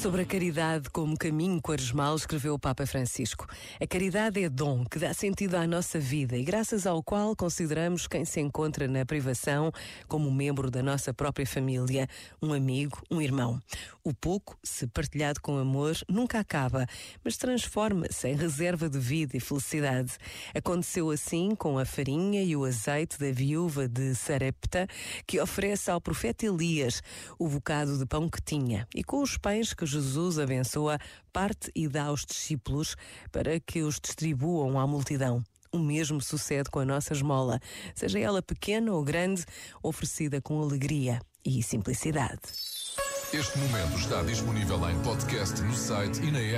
Sobre a caridade como caminho quaresmal, escreveu o Papa Francisco. A caridade é dom que dá sentido à nossa vida e graças ao qual consideramos quem se encontra na privação como membro da nossa própria família, um amigo, um irmão. O pouco, se partilhado com amor, nunca acaba, mas transforma-se em reserva de vida e felicidade. Aconteceu assim com a farinha e o azeite da viúva de Sarepta, que oferece ao profeta Elias o bocado de pão que tinha, e com os pães que Jesus abençoa, parte e dá aos discípulos para que os distribuam à multidão. O mesmo sucede com a nossa esmola, seja ela pequena ou grande, oferecida com alegria e simplicidade. Este momento está disponível em podcast no site e na app.